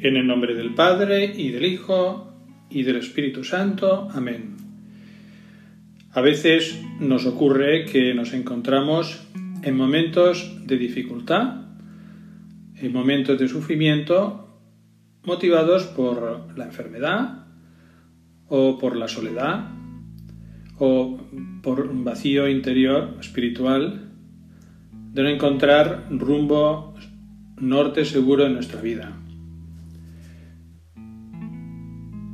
En el nombre del Padre y del Hijo y del Espíritu Santo. Amén. A veces nos ocurre que nos encontramos en momentos de dificultad, en momentos de sufrimiento motivados por la enfermedad o por la soledad o por un vacío interior espiritual de no encontrar rumbo norte seguro en nuestra vida.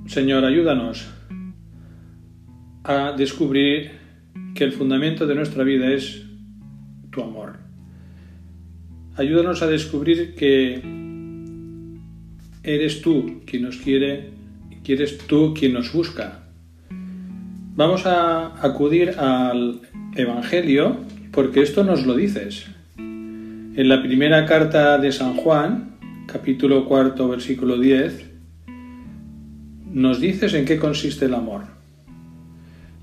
Señor, ayúdanos a descubrir que el fundamento de nuestra vida es tu amor. Ayúdanos a descubrir que eres tú quien nos quiere, que eres tú quien nos busca. Vamos a acudir al Evangelio porque esto nos lo dices. En la primera carta de San Juan, capítulo cuarto, versículo 10, nos dices en qué consiste el amor.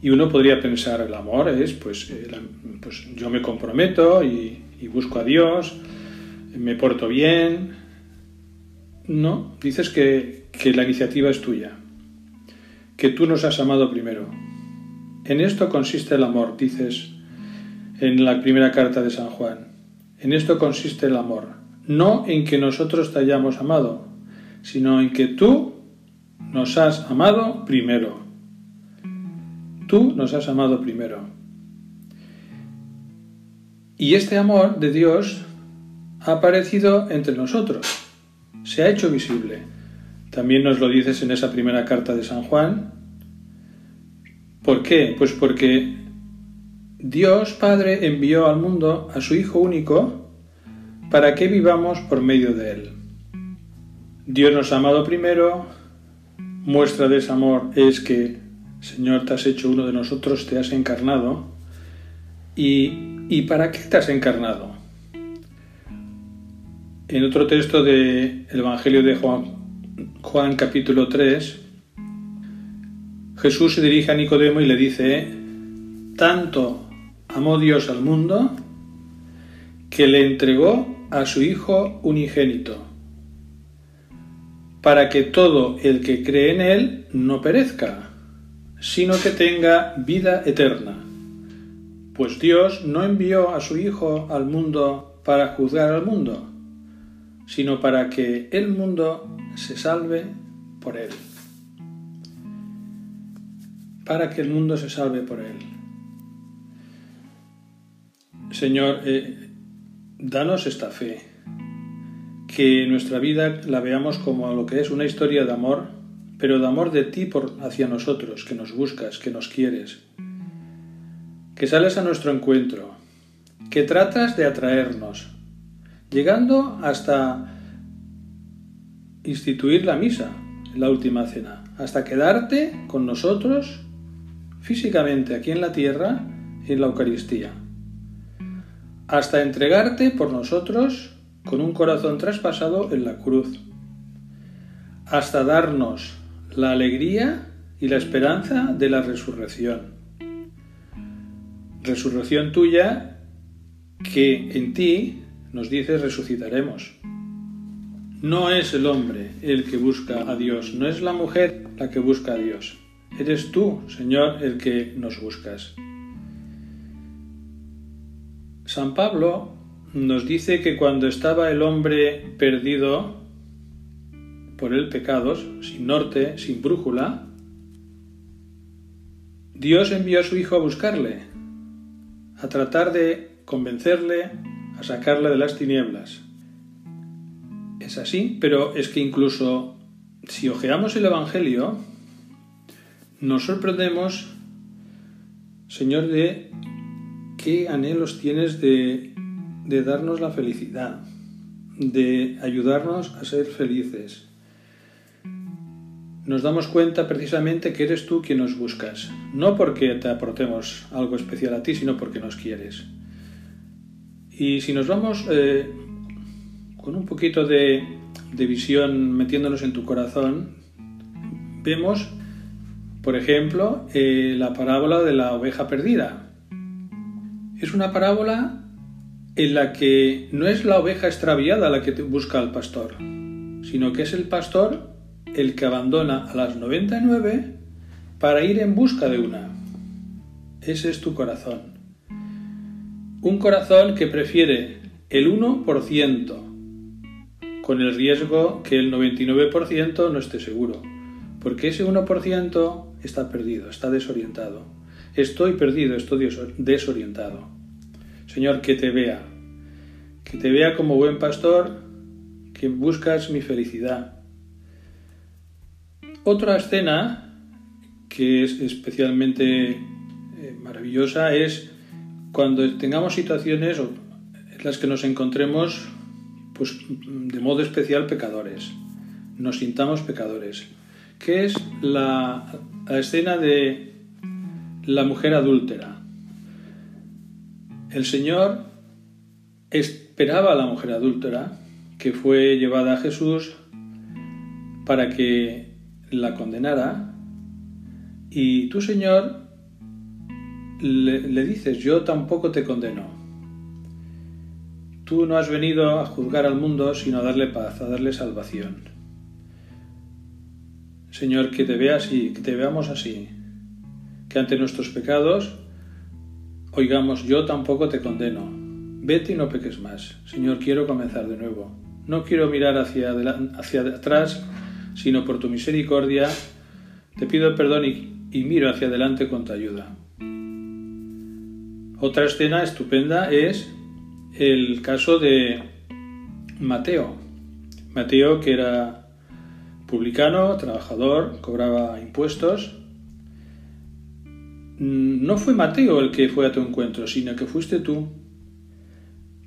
Y uno podría pensar, el amor es, pues, pues yo me comprometo y, y busco a Dios, me porto bien. No, dices que, que la iniciativa es tuya, que tú nos has amado primero. En esto consiste el amor, dices en la primera carta de San Juan. En esto consiste el amor, no en que nosotros te hayamos amado, sino en que tú nos has amado primero. Tú nos has amado primero. Y este amor de Dios ha aparecido entre nosotros, se ha hecho visible. También nos lo dices en esa primera carta de San Juan. ¿Por qué? Pues porque Dios Padre envió al mundo a su Hijo único para que vivamos por medio de Él. Dios nos ha amado primero, muestra de ese amor es que, Señor, te has hecho uno de nosotros, te has encarnado. ¿Y, ¿y para qué te has encarnado? En otro texto del Evangelio de Juan, Juan capítulo 3, Jesús se dirige a Nicodemo y le dice, tanto amó Dios al mundo que le entregó a su Hijo unigénito, para que todo el que cree en Él no perezca, sino que tenga vida eterna. Pues Dios no envió a su Hijo al mundo para juzgar al mundo, sino para que el mundo se salve por Él. Para que el mundo se salve por Él. Señor, eh, danos esta fe, que nuestra vida la veamos como lo que es una historia de amor, pero de amor de ti por, hacia nosotros, que nos buscas, que nos quieres, que sales a nuestro encuentro, que tratas de atraernos, llegando hasta instituir la misa, la última cena, hasta quedarte con nosotros físicamente aquí en la tierra en la Eucaristía hasta entregarte por nosotros con un corazón traspasado en la cruz, hasta darnos la alegría y la esperanza de la resurrección. Resurrección tuya que en ti nos dices resucitaremos. No es el hombre el que busca a Dios, no es la mujer la que busca a Dios. Eres tú, Señor, el que nos buscas. San Pablo nos dice que cuando estaba el hombre perdido por el pecado, sin norte, sin brújula, Dios envió a su Hijo a buscarle, a tratar de convencerle, a sacarle de las tinieblas. Es así, pero es que incluso si ojeamos el Evangelio, nos sorprendemos, Señor, de qué anhelos tienes de, darnos la felicidad, de ayudarnos a ser felices. Nos damos cuenta precisamente que eres tú quien nos buscas, no porque te aportemos algo especial a ti, sino porque nos quieres. Y si nos vamos eh, con un poquito de, visión metiéndonos en tu corazón, vemos, por ejemplo, eh, la parábola de la oveja perdida. Es una parábola en la que no es la oveja extraviada la que busca al pastor, sino que es el pastor el que abandona a las 99 para ir en busca de una. Ese es tu corazón. Un corazón que prefiere el 1% con el riesgo que el 99% no esté seguro, porque ese 1% está perdido, está desorientado. Estoy perdido, estoy desorientado. Señor, que te vea, que te vea como buen pastor, que buscas mi felicidad. Otra escena que es especialmente eh, maravillosa es cuando tengamos situaciones en las que nos encontremos pues de modo especial pecadores, nos sintamos pecadores, que es la, la escena de la mujer adúltera. El Señor esperaba a la mujer adúltera que fue llevada a Jesús para que la condenara y tú, Señor, le, dices, yo tampoco te condeno. Tú no has venido a juzgar al mundo, sino a darle paz, a darle salvación. Señor, que te veas así, que te veamos así, que ante nuestros pecados oigamos, yo tampoco te condeno. Vete y no peques más. Señor, quiero comenzar de nuevo. No quiero mirar hacia, atrás, sino por tu misericordia, te pido perdón y, y miro hacia adelante con tu ayuda. Otra escena estupenda es el caso de Mateo. Mateo, que era publicano, trabajador, cobraba impuestos. No fue Mateo el que fue a tu encuentro, sino que fuiste tú.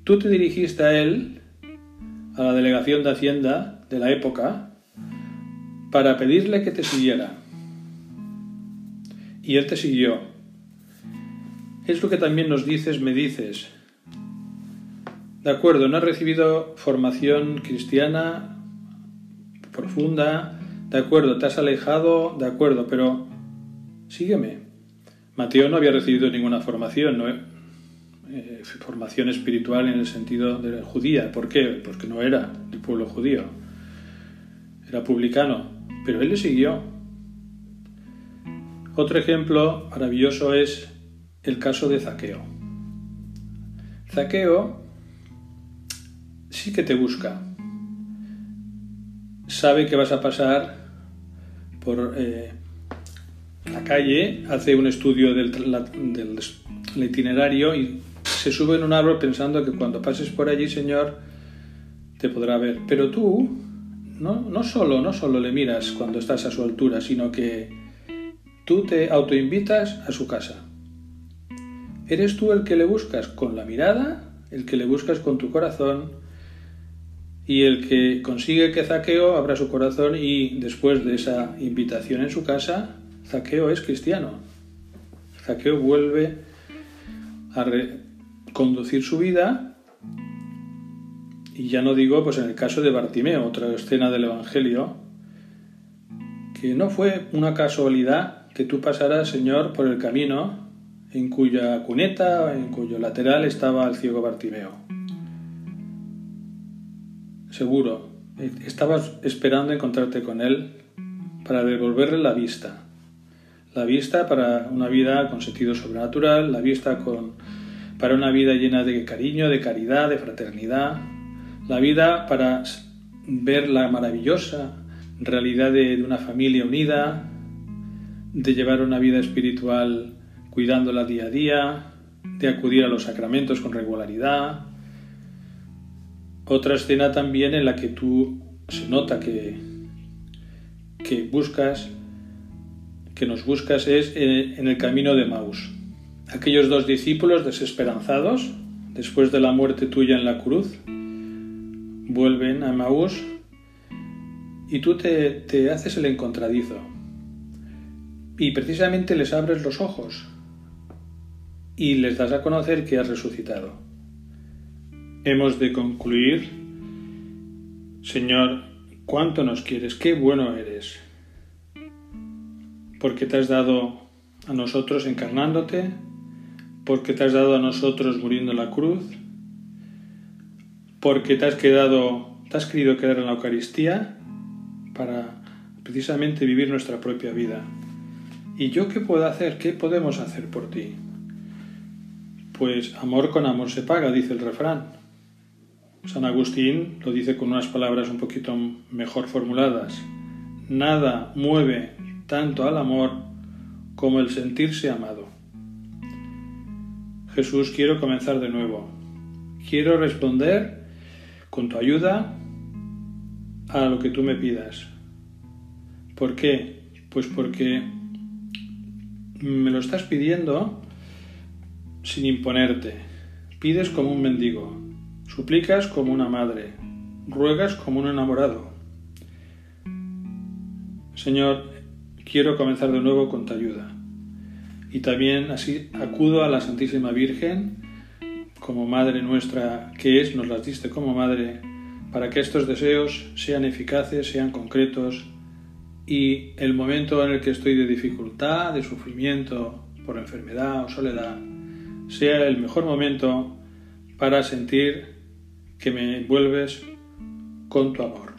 Tú te dirigiste a él, a la delegación de Hacienda de la época, para pedirle que te siguiera. Y él te siguió. Es lo que también nos dices, me dices. De acuerdo, no has recibido formación cristiana profunda, de acuerdo, te has alejado, de acuerdo, pero sígueme. Mateo no había recibido ninguna formación. Eh, formación espiritual en el sentido de judía. ¿Por qué? Porque no era del pueblo judío, era publicano, pero él le siguió. Otro ejemplo maravilloso es el caso de Zaqueo. Zaqueo sí que te busca. Sabe que vas a pasar por eh, la calle, hace un estudio del, itinerario y se sube en un árbol pensando que cuando pases por allí, Señor, te podrá ver. Pero tú no, no solo, no solo le miras cuando estás a su altura, sino que tú te autoinvitas a su casa. Eres tú el que le buscas con la mirada, el que le buscas con tu corazón y el que consigue que Zaqueo abra su corazón y después de esa invitación en su casa, Zaqueo es cristiano. Zaqueo vuelve a conducir su vida y ya no digo pues en el caso de Bartimeo, otra escena del Evangelio, que no fue una casualidad que tú pasaras, Señor, por el camino en cuya cuneta, en cuyo lateral estaba el ciego Bartimeo. Seguro, estabas esperando encontrarte con él para devolverle la vista. La vista para una vida con sentido sobrenatural, la vista con, para una vida llena de cariño, de caridad, de fraternidad, la vida para ver la maravillosa realidad de, una familia unida, de llevar una vida espiritual cuidándola día a día, de acudir a los sacramentos con regularidad. Otra escena también en la que tú se nota que, que buscas, que nos buscas es eh, en el camino de Maús. Aquellos dos discípulos desesperanzados, después de la muerte tuya en la cruz, vuelven a Maús y tú te, te haces el encontradizo. Y precisamente les abres los ojos y les das a conocer que has resucitado. Hemos de concluir, Señor, cuánto nos quieres, qué bueno eres, porque te has dado a nosotros encarnándote, porque te has dado a nosotros muriendo en la cruz, porque te has quedado te has querido quedar en la Eucaristía para precisamente vivir nuestra propia vida. ¿Y yo qué puedo hacer? ¿Qué podemos hacer por ti? Pues amor con amor se paga, dice el refrán. San Agustín lo dice con unas palabras un poquito mejor formuladas. Nada mueve tanto al amor como el sentirse amado. Jesús, quiero comenzar de nuevo. Quiero responder con tu ayuda a lo que tú me pidas. ¿Por qué? Pues porque me lo estás pidiendo sin imponerte. Pides como un mendigo, suplicas como una madre, ruegas como un enamorado. Señor, quiero comenzar de nuevo con tu ayuda. Y también así acudo a la Santísima Virgen, como Madre nuestra que es, nos las diste como Madre, para que estos deseos sean eficaces, sean concretos, y el momento en el que estoy de dificultad, de sufrimiento por enfermedad o soledad, sea el mejor momento para sentir que me envuelves con tu amor.